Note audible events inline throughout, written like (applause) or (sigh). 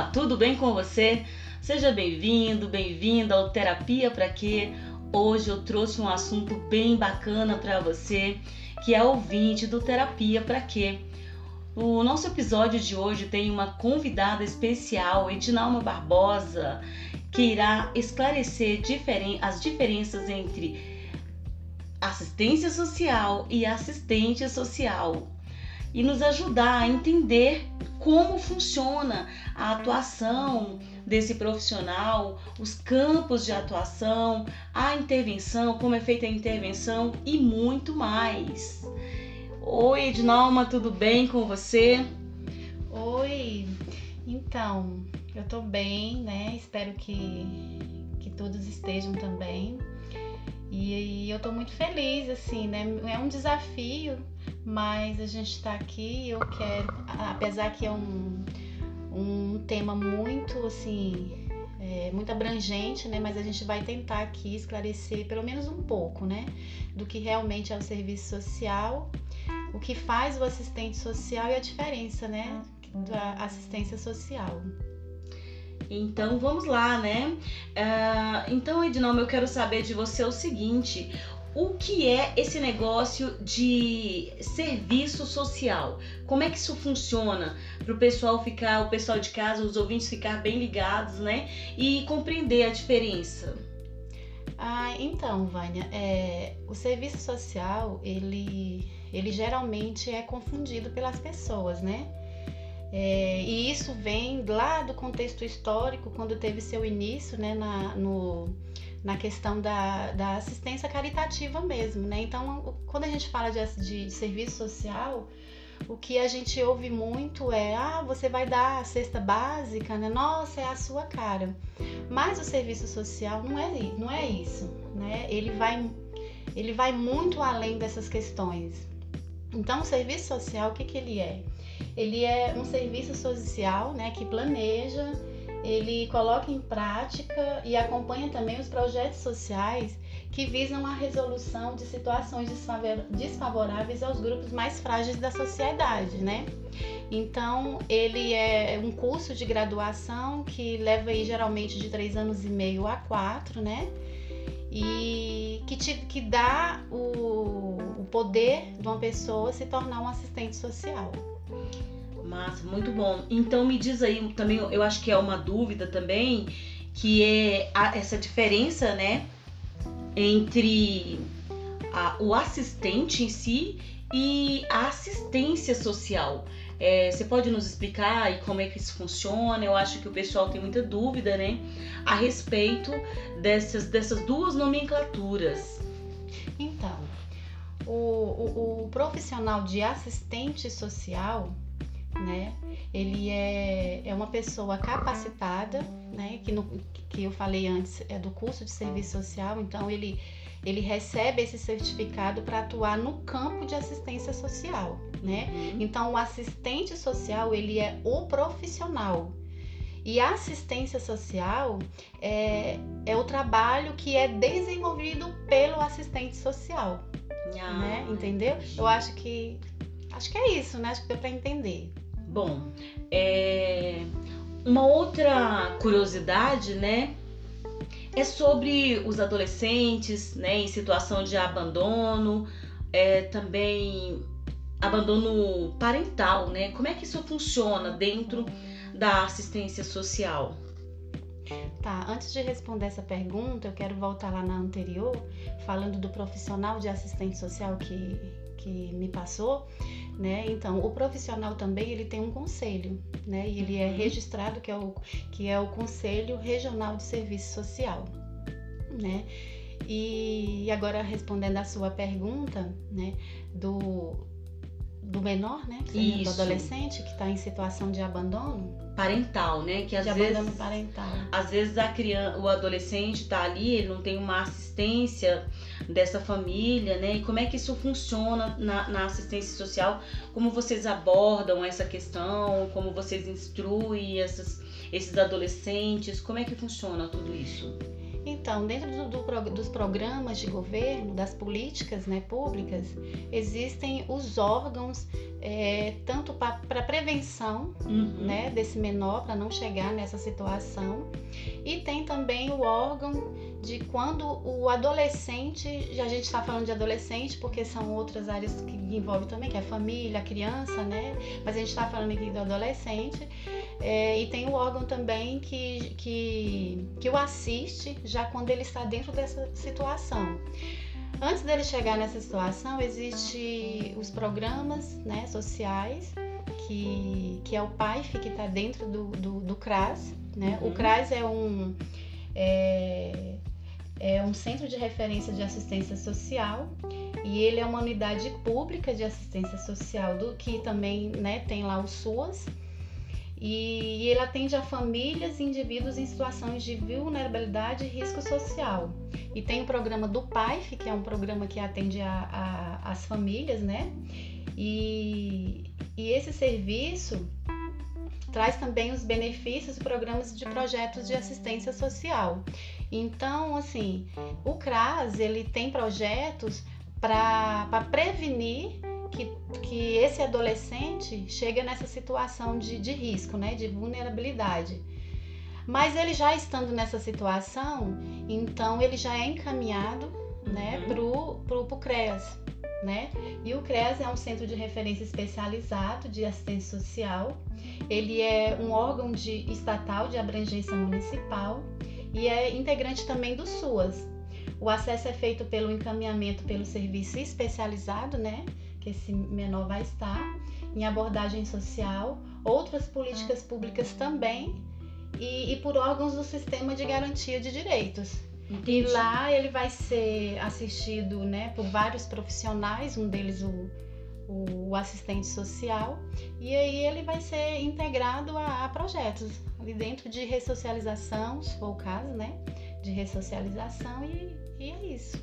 Olá, tudo bem com você? Seja bem-vindo, bem-vinda ao Terapia para Quê? Hoje eu trouxe um assunto bem bacana para você, que é ouvinte do Terapia para Quê? O nosso episódio de hoje tem uma convidada especial, Edinalma Barbosa, que irá esclarecer diferen as diferenças entre assistência social e assistente social e nos ajudar a entender como funciona a atuação desse profissional, os campos de atuação, a intervenção, como é feita a intervenção e muito mais. Oi, Ednalma, tudo bem com você? Oi, então, eu tô bem, né? Espero que, que todos estejam também. E, e eu tô muito feliz, assim, né? É um desafio mas a gente está aqui eu quero, apesar que é um, um tema muito assim, é, muito abrangente, né? Mas a gente vai tentar aqui esclarecer pelo menos um pouco, né? Do que realmente é o serviço social, o que faz o assistente social e a diferença, né? Da assistência social. Então vamos lá, né? Uh, então, Edinalma, eu quero saber de você o seguinte: o que é esse negócio de serviço social? Como é que isso funciona para o pessoal ficar, o pessoal de casa, os ouvintes ficar bem ligados, né? E compreender a diferença. Ah, então, Vânia, é, o serviço social ele, ele geralmente é confundido pelas pessoas, né? É, e isso vem lá do contexto histórico, quando teve seu início, né, na, no na questão da, da assistência caritativa mesmo, né? Então, quando a gente fala de, de serviço social, o que a gente ouve muito é: ah, você vai dar a cesta básica, né? Nossa, é a sua cara. Mas o serviço social não é, não é isso, né? Ele vai, ele vai muito além dessas questões. Então, o serviço social, o que, que ele é? Ele é um serviço social né, que planeja ele coloca em prática e acompanha também os projetos sociais que visam a resolução de situações desfavoráveis aos grupos mais frágeis da sociedade, né? Então, ele é um curso de graduação que leva aí geralmente de três anos e meio a quatro, né? E que, te, que dá o, o poder de uma pessoa se tornar um assistente social. Massa, muito bom. Então me diz aí também, eu acho que é uma dúvida também, que é a, essa diferença, né, entre a, o assistente em si e a assistência social. É, você pode nos explicar aí como é que isso funciona? Eu acho que o pessoal tem muita dúvida, né, a respeito dessas, dessas duas nomenclaturas. Então, o, o, o profissional de assistente social né? Ele é, é uma pessoa capacitada, né? Que, no, que eu falei antes é do curso de serviço social, então ele, ele recebe esse certificado para atuar no campo de assistência social, né? Uhum. Então o assistente social ele é o profissional e a assistência social é, é o trabalho que é desenvolvido pelo assistente social. Ah, né? Entendeu? Eu acho que acho que é isso, né? Acho que deu para entender. Bom, é... uma outra curiosidade, né? É sobre os adolescentes, né, em situação de abandono, é, também abandono parental, né? Como é que isso funciona dentro da assistência social? Tá, antes de responder essa pergunta, eu quero voltar lá na anterior, falando do profissional de assistente social que, que me passou, né? Então, o profissional também ele tem um conselho, né? E ele é uhum. registrado que é o que é o Conselho Regional de Serviço Social, né? E agora respondendo a sua pergunta, né, do do menor, né? Isso. Do adolescente que está em situação de abandono parental, né? Que às de vezes abandono parental. às vezes a criança, o adolescente está ali, ele não tem uma assistência dessa família, né? E como é que isso funciona na, na assistência social? Como vocês abordam essa questão? Como vocês instruem essas, esses adolescentes? Como é que funciona tudo isso? Então, dentro do, do, dos programas de governo, das políticas né, públicas, existem os órgãos é, tanto para prevenção uhum. né, desse menor, para não chegar nessa situação, e tem também o órgão de quando o adolescente, já a gente está falando de adolescente porque são outras áreas que envolvem também, que é a família, a criança, né? Mas a gente está falando aqui do adolescente. É, e tem o órgão também que, que, que o assiste já quando ele está dentro dessa situação. Antes dele chegar nessa situação, existe os programas né, sociais, que, que é o PAIF, que está dentro do, do, do, CRAS. Né? Uhum. O CRAS é um, é, é um centro de referência de assistência social e ele é uma unidade pública de assistência social do que também né, tem lá o SUAS e ele atende a famílias e indivíduos em situações de vulnerabilidade e risco social. E tem o programa do PAIF, que é um programa que atende a, a, as famílias, né? E, e esse serviço traz também os benefícios e programas de projetos de assistência social. Então, assim, o CRAS ele tem projetos para prevenir que, que esse adolescente chega nessa situação de, de risco, né, de vulnerabilidade. Mas ele já estando nessa situação, então ele já é encaminhado né, uhum. pro, pro CREAS. Né? E o CREAS é um centro de referência especializado de assistência social. Ele é um órgão de, estatal de abrangência municipal e é integrante também do SUAS. O acesso é feito pelo encaminhamento pelo serviço especializado, né? que esse menor vai estar, em abordagem social, outras políticas públicas também e, e por órgãos do sistema de garantia de direitos. Entendi. E lá ele vai ser assistido né, por vários profissionais, um deles o, o, assistente social, e aí ele vai ser integrado a, a, projetos ali dentro de ressocialização, se for o caso, né? De ressocialização, e, e é isso.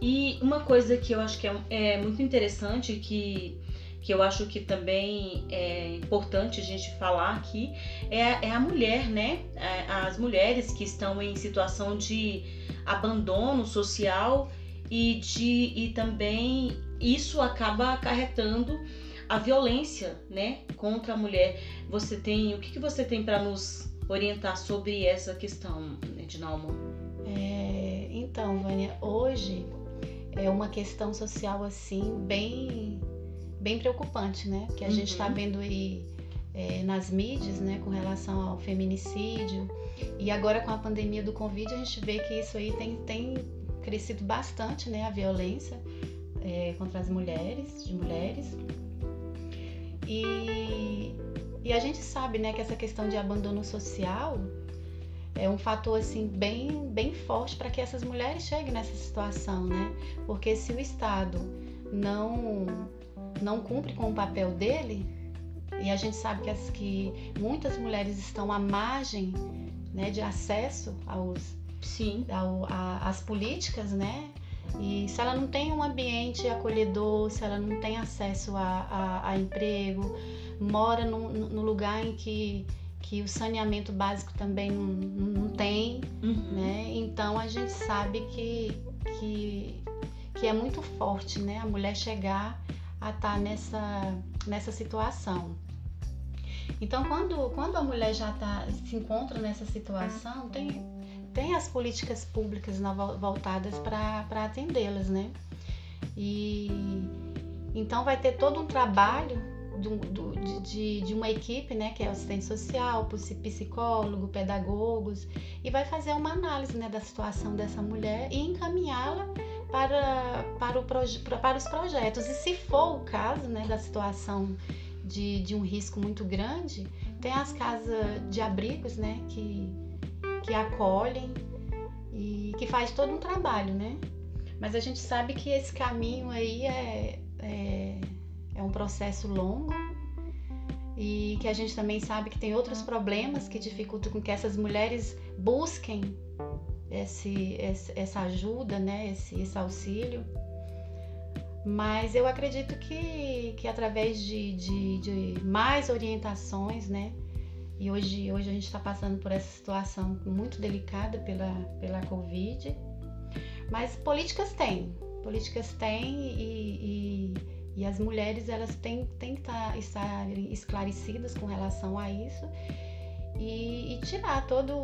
E uma coisa que eu acho que é, é muito interessante, que, que eu acho que também é importante a gente falar aqui, é, é a mulher, né? É, as mulheres que estão em situação de abandono social e, de, e também isso acaba acarretando a violência, né, contra a mulher. Você tem, o que, que você tem para nos orientar sobre essa questão, Edinalma? É, então, Vânia, hoje é uma questão social assim bem bem preocupante, né? Que a uhum. gente está vendo aí é, nas mídias, né, com relação ao feminicídio e agora com a pandemia do Covid a gente vê que isso aí tem, tem crescido bastante, né, a violência é, contra as mulheres, de mulheres e, e a gente sabe, né, que essa questão de abandono social é um fator assim bem, bem forte para que essas mulheres cheguem nessa situação, né? Porque se o Estado não não cumpre com o papel dele, e a gente sabe que, as, que muitas mulheres estão à margem né, de acesso aos, Sim. Ao, a, às políticas, né? E se ela não tem um ambiente acolhedor, se ela não tem acesso a, a, a emprego, mora no, no lugar em que que o saneamento básico também não, não tem, uhum. né? Então a gente sabe que, que, que é muito forte, né? A mulher chegar a estar tá nessa, nessa situação. Então quando, quando a mulher já tá, se encontra nessa situação, tem, tem as políticas públicas voltadas para atendê-las, né? E então vai ter todo um trabalho do, do, de, de, uma equipe, né, que é assistente social, psicólogo, pedagogos, e vai fazer uma análise né, da situação dessa mulher e encaminhá-la para, para, para os projetos. E se for o caso né, da situação de, de um risco muito grande, tem as casas de abrigos né, que, que acolhem e que faz todo um trabalho, né? Mas a gente sabe que esse caminho aí é, é é um processo longo e que a gente também sabe que tem outros problemas que dificultam com que essas mulheres busquem esse, essa ajuda, né, esse, esse auxílio. Mas eu acredito que, que através de, de, de mais orientações, né, e hoje, hoje a gente está passando por essa situação muito delicada pela, pela Covid, mas políticas tem, políticas tem e, e E as mulheres elas têm, têm que estar, estar esclarecidas com relação a isso e, e tirar todo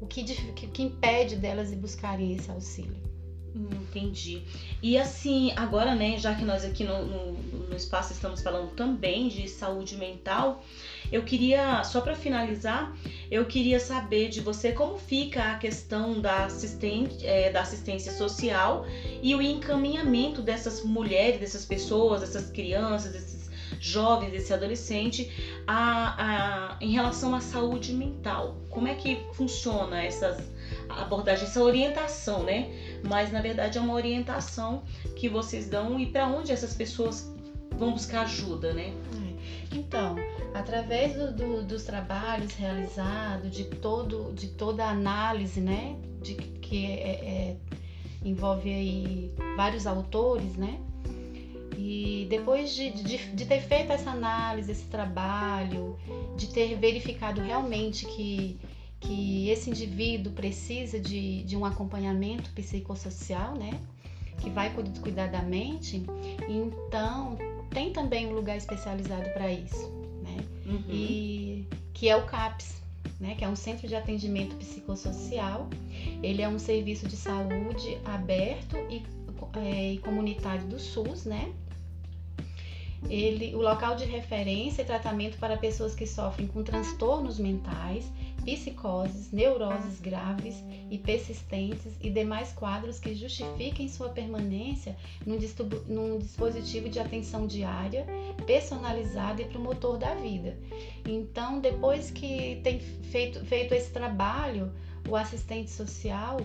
o que, que, que impede delas de buscarem esse auxílio. Entendi. E assim, agora, né, já que nós aqui no, no, no espaço estamos falando também de saúde mental, eu queria, só para finalizar, eu queria saber de você como fica a questão da, assistente, é, da assistência social e o encaminhamento dessas mulheres, dessas pessoas, dessas crianças, desses jovens, desse adolescente, a, a, em relação à saúde mental. Como é que funciona essas abordagem, essa orientação, né? Mas na verdade é uma orientação que vocês dão e para onde essas pessoas vão buscar ajuda, né? É. Então, através do, do, dos trabalhos realizados, de todo, de toda a análise, né, de que é, é, envolve aí vários autores, né? E depois de, de, de, ter feito essa análise, esse trabalho, de ter verificado realmente que que esse indivíduo precisa de, de um acompanhamento psicossocial, né? Que vai cuidar da mente, então tem também um lugar especializado para isso, né? Uhum. E que é o CAPS, né? Que é um centro de atendimento psicossocial. Ele é um serviço de saúde aberto e, é, e comunitário do SUS, né? Ele, o local de referência e tratamento para pessoas que sofrem com transtornos mentais psicoses, neuroses graves e persistentes e demais quadros que justifiquem sua permanência num, num dispositivo de atenção diária, personalizado e promotor da vida. Então, depois que tem feito, feito esse trabalho, o assistente social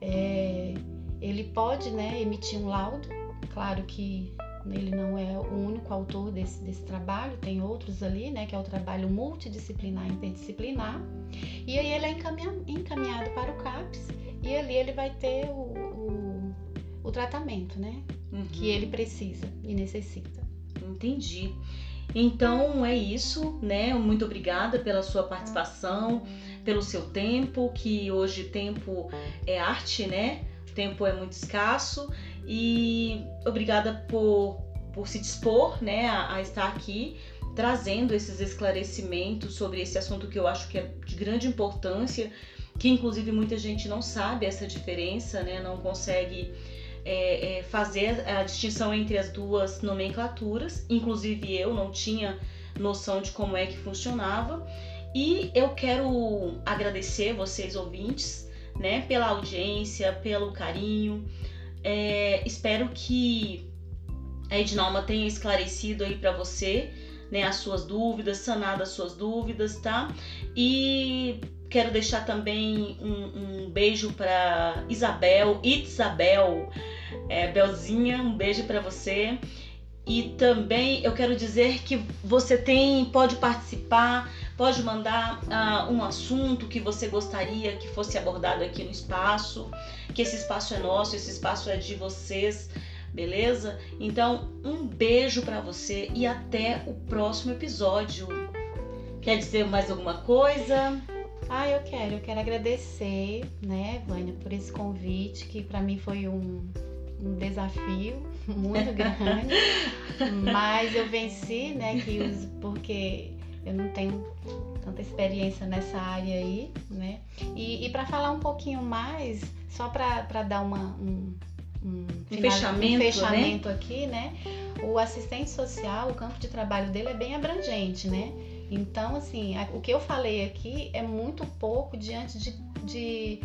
é, ele pode né, emitir um laudo, claro que ele não é o único autor desse, desse trabalho, tem outros ali, né, que é o trabalho multidisciplinar e interdisciplinar. E aí ele é encaminhado, encaminhado para o CAPS e ali ele vai ter o, o, o tratamento, né, uhum. que ele precisa e necessita. Entendi. Então é isso, né? Muito obrigada pela sua participação, pelo seu tempo, que hoje tempo é arte, né? O tempo é muito escasso e obrigada por, por se dispor né, a, a estar aqui trazendo esses esclarecimentos sobre esse assunto que eu acho que é de grande importância, que inclusive muita gente não sabe essa diferença, né, não consegue é, é, fazer a distinção entre as duas nomenclaturas, inclusive eu não tinha noção de como é que funcionava. E eu quero agradecer vocês ouvintes, né, pela audiência, pelo carinho, é, espero que a Ednalma tenha esclarecido aí para você né, as suas dúvidas, sanado as suas dúvidas, tá? E quero deixar também um, um beijo para Isabel, Isabel, é, Belzinha, um beijo para você. E também eu quero dizer que você tem, pode participar, pode mandar uh, um assunto que você gostaria que fosse abordado aqui no espaço, que esse espaço é nosso, esse espaço é de vocês, beleza? Então, um beijo para você e até o próximo episódio. Quer dizer mais alguma coisa? Ah, eu quero, eu quero agradecer, né, Vânia, por esse convite que para mim foi um, um desafio muito (laughs) grande, mas eu venci, né, que porque eu não tenho tanta experiência nessa área aí, né? E, e para falar um pouquinho mais, só para dar uma, um, um, um fechamento, um fechamento né? aqui, né? O assistente social, o campo de trabalho dele é bem abrangente, né? Então, assim, o que eu falei aqui é muito pouco diante de, de,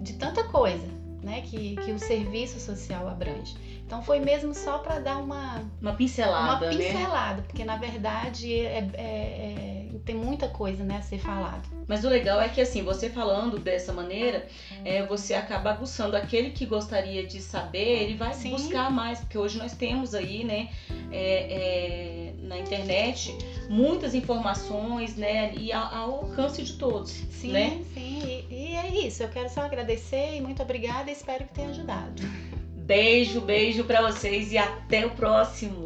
de tanta coisa, né, que, que o serviço social abrange. Então foi mesmo só para dar uma uma pincelada, uma né? pincelada, né? porque na verdade é, é, é, tem muita coisa né, a ser falado. Mas o legal é que assim, você falando dessa maneira, é, você acaba aguçando aquele que gostaria de saber, ele vai Sim. buscar mais, porque hoje nós temos aí, né, é, é, na internet muitas informações, né, e ao, ao alcance de todos. Sim, né? sim. Isso. Eu quero só agradecer e muito obrigada e espero que tenha ajudado. Beijo, beijo para vocês e até o próximo.